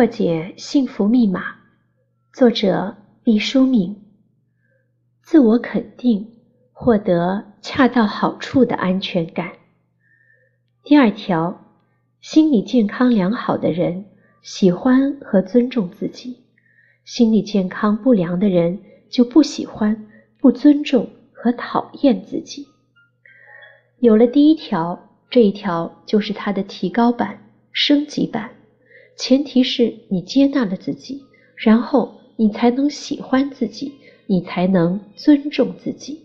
破解幸福密码，作者毕淑敏。自我肯定，获得恰到好处的安全感。第二条，心理健康良好的人喜欢和尊重自己，心理健康不良的人就不喜欢、不尊重和讨厌自己。有了第一条，这一条就是它的提高版、升级版。前提是你接纳了自己，然后你才能喜欢自己，你才能尊重自己。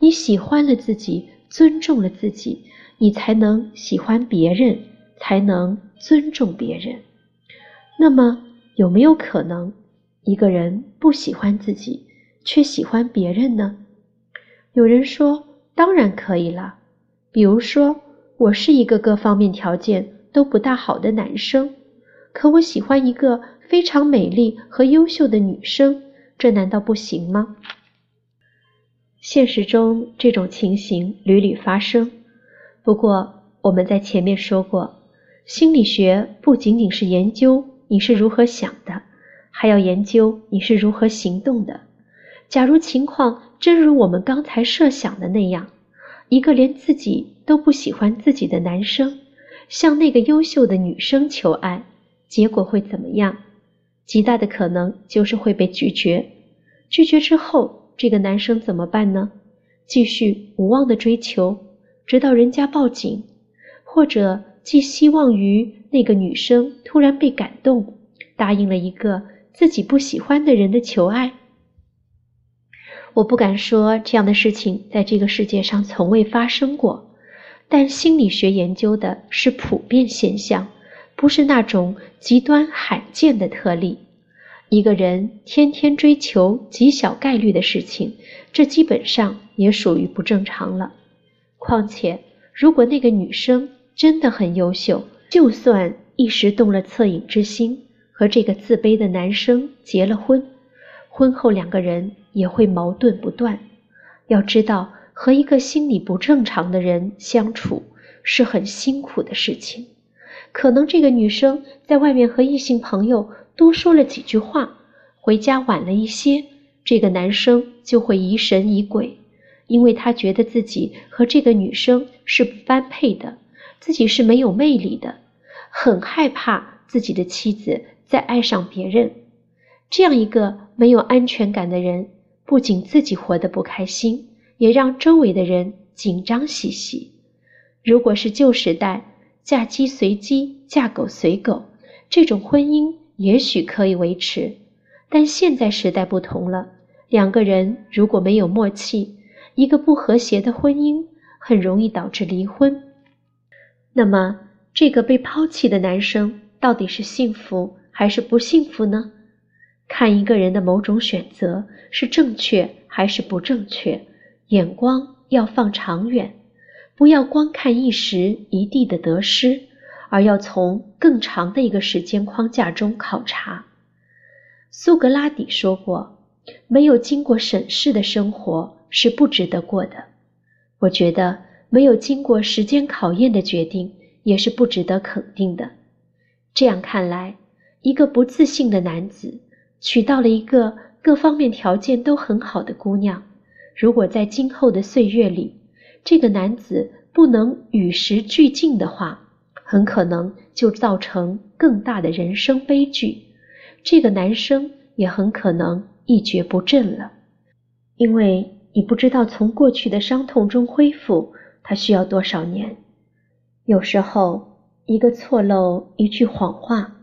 你喜欢了自己，尊重了自己，你才能喜欢别人，才能尊重别人。那么，有没有可能一个人不喜欢自己，却喜欢别人呢？有人说，当然可以了。比如说，我是一个各方面条件都不大好的男生。可我喜欢一个非常美丽和优秀的女生，这难道不行吗？现实中这种情形屡屡发生。不过我们在前面说过，心理学不仅仅是研究你是如何想的，还要研究你是如何行动的。假如情况真如我们刚才设想的那样，一个连自己都不喜欢自己的男生，向那个优秀的女生求爱。结果会怎么样？极大的可能就是会被拒绝。拒绝之后，这个男生怎么办呢？继续无望的追求，直到人家报警，或者寄希望于那个女生突然被感动，答应了一个自己不喜欢的人的求爱。我不敢说这样的事情在这个世界上从未发生过，但心理学研究的是普遍现象。不是那种极端罕见的特例。一个人天天追求极小概率的事情，这基本上也属于不正常了。况且，如果那个女生真的很优秀，就算一时动了恻隐之心，和这个自卑的男生结了婚，婚后两个人也会矛盾不断。要知道，和一个心理不正常的人相处是很辛苦的事情。可能这个女生在外面和异性朋友多说了几句话，回家晚了一些，这个男生就会疑神疑鬼，因为他觉得自己和这个女生是不般配的，自己是没有魅力的，很害怕自己的妻子再爱上别人。这样一个没有安全感的人，不仅自己活得不开心，也让周围的人紧张兮兮。如果是旧时代，嫁鸡随鸡，嫁狗随狗，这种婚姻也许可以维持，但现在时代不同了。两个人如果没有默契，一个不和谐的婚姻很容易导致离婚。那么，这个被抛弃的男生到底是幸福还是不幸福呢？看一个人的某种选择是正确还是不正确，眼光要放长远。不要光看一时一地的得失，而要从更长的一个时间框架中考察。苏格拉底说过：“没有经过审视的生活是不值得过的。”我觉得，没有经过时间考验的决定也是不值得肯定的。这样看来，一个不自信的男子娶到了一个各方面条件都很好的姑娘，如果在今后的岁月里，这个男子不能与时俱进的话，很可能就造成更大的人生悲剧。这个男生也很可能一蹶不振了，因为你不知道从过去的伤痛中恢复，他需要多少年。有时候，一个错漏，一句谎话，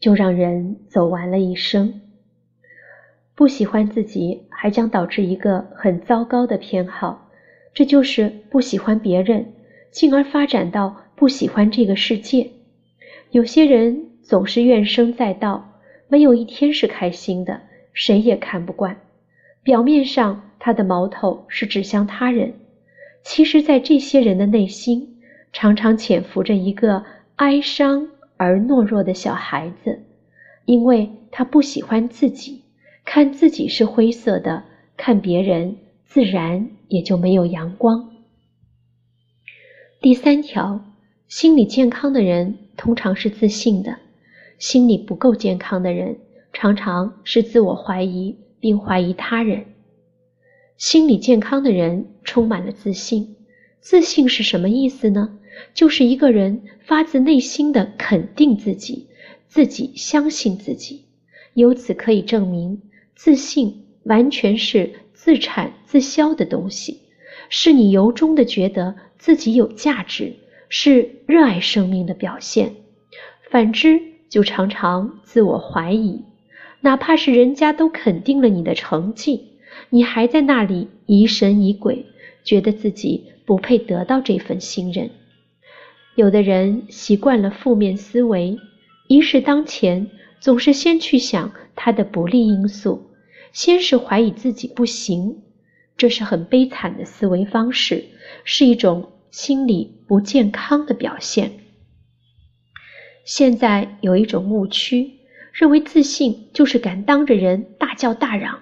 就让人走完了一生。不喜欢自己，还将导致一个很糟糕的偏好。这就是不喜欢别人，进而发展到不喜欢这个世界。有些人总是怨声载道，没有一天是开心的，谁也看不惯。表面上他的矛头是指向他人，其实，在这些人的内心，常常潜伏着一个哀伤而懦弱的小孩子，因为他不喜欢自己，看自己是灰色的，看别人。自然也就没有阳光。第三条，心理健康的人通常是自信的，心理不够健康的人，常常是自我怀疑并怀疑他人。心理健康的人充满了自信。自信是什么意思呢？就是一个人发自内心的肯定自己，自己相信自己。由此可以证明，自信完全是自产自销的东西，是你由衷的觉得自己有价值，是热爱生命的表现。反之，就常常自我怀疑，哪怕是人家都肯定了你的成绩，你还在那里疑神疑鬼，觉得自己不配得到这份信任。有的人习惯了负面思维，一事当前总是先去想他的不利因素，先是怀疑自己不行，这是很悲惨的思维方式，是一种心理不健康的表现。现在有一种误区，认为自信就是敢当着人大叫大嚷，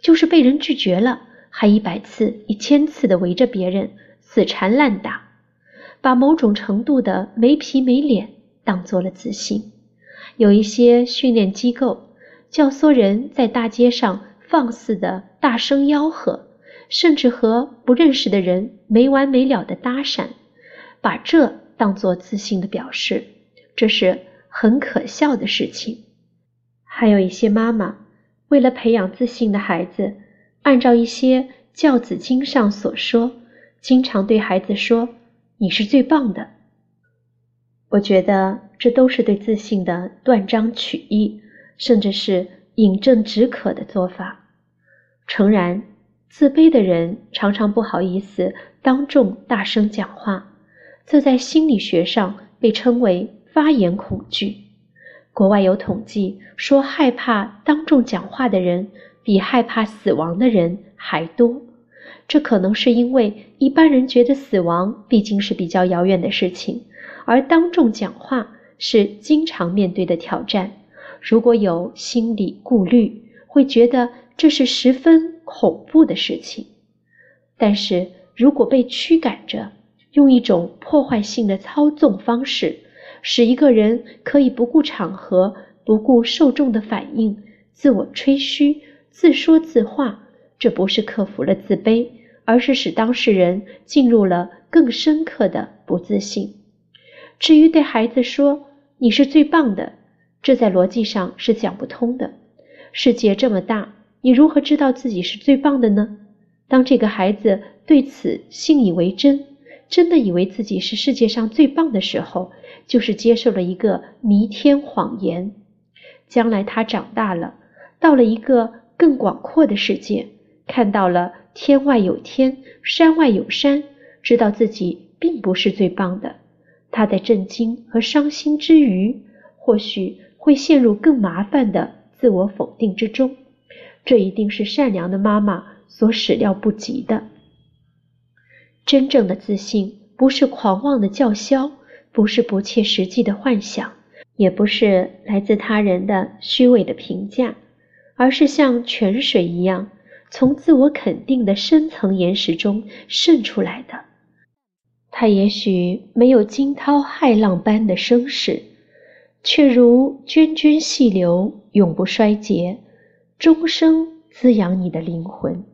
就是被人拒绝了还一百次、一千次的围着别人死缠烂打，把某种程度的没皮没脸当做了自信。有一些训练机构教唆人在大街上放肆的大声吆喝，甚至和不认识的人没完没了的搭讪，把这当做自信的表示。这是很可笑的事情。还有一些妈妈为了培养自信的孩子，按照一些教子经上所说，经常对孩子说：“你是最棒的。”我觉得这都是对自信的断章取义，甚至是饮鸩止渴的做法。诚然，自卑的人常常不好意思当众大声讲话，这在心理学上被称为。发言恐惧，国外有统计说，害怕当众讲话的人比害怕死亡的人还多。这可能是因为一般人觉得死亡毕竟是比较遥远的事情，而当众讲话是经常面对的挑战。如果有心理顾虑，会觉得这是十分恐怖的事情。但是如果被驱赶着，用一种破坏性的操纵方式，使一个人可以不顾场合、不顾受众的反应，自我吹嘘、自说自话。这不是克服了自卑，而是使当事人进入了更深刻的不自信。至于对孩子说“你是最棒的”，这在逻辑上是讲不通的。世界这么大，你如何知道自己是最棒的呢？当这个孩子对此信以为真，真的以为自己是世界上最棒的时候，就是接受了一个弥天谎言。将来他长大了，到了一个更广阔的世界，看到了天外有天，山外有山，知道自己并不是最棒的。他在震惊和伤心之余，或许会陷入更麻烦的自我否定之中。这一定是善良的妈妈所始料不及的。真正的自信不是狂妄的叫嚣，不是不切实际的幻想，也不是来自他人的虚伪的评价，而是像泉水一样，从自我肯定的深层岩石中渗出来的。它也许没有惊涛骇浪般的声势，却如涓涓细流，永不衰竭，终生滋养你的灵魂。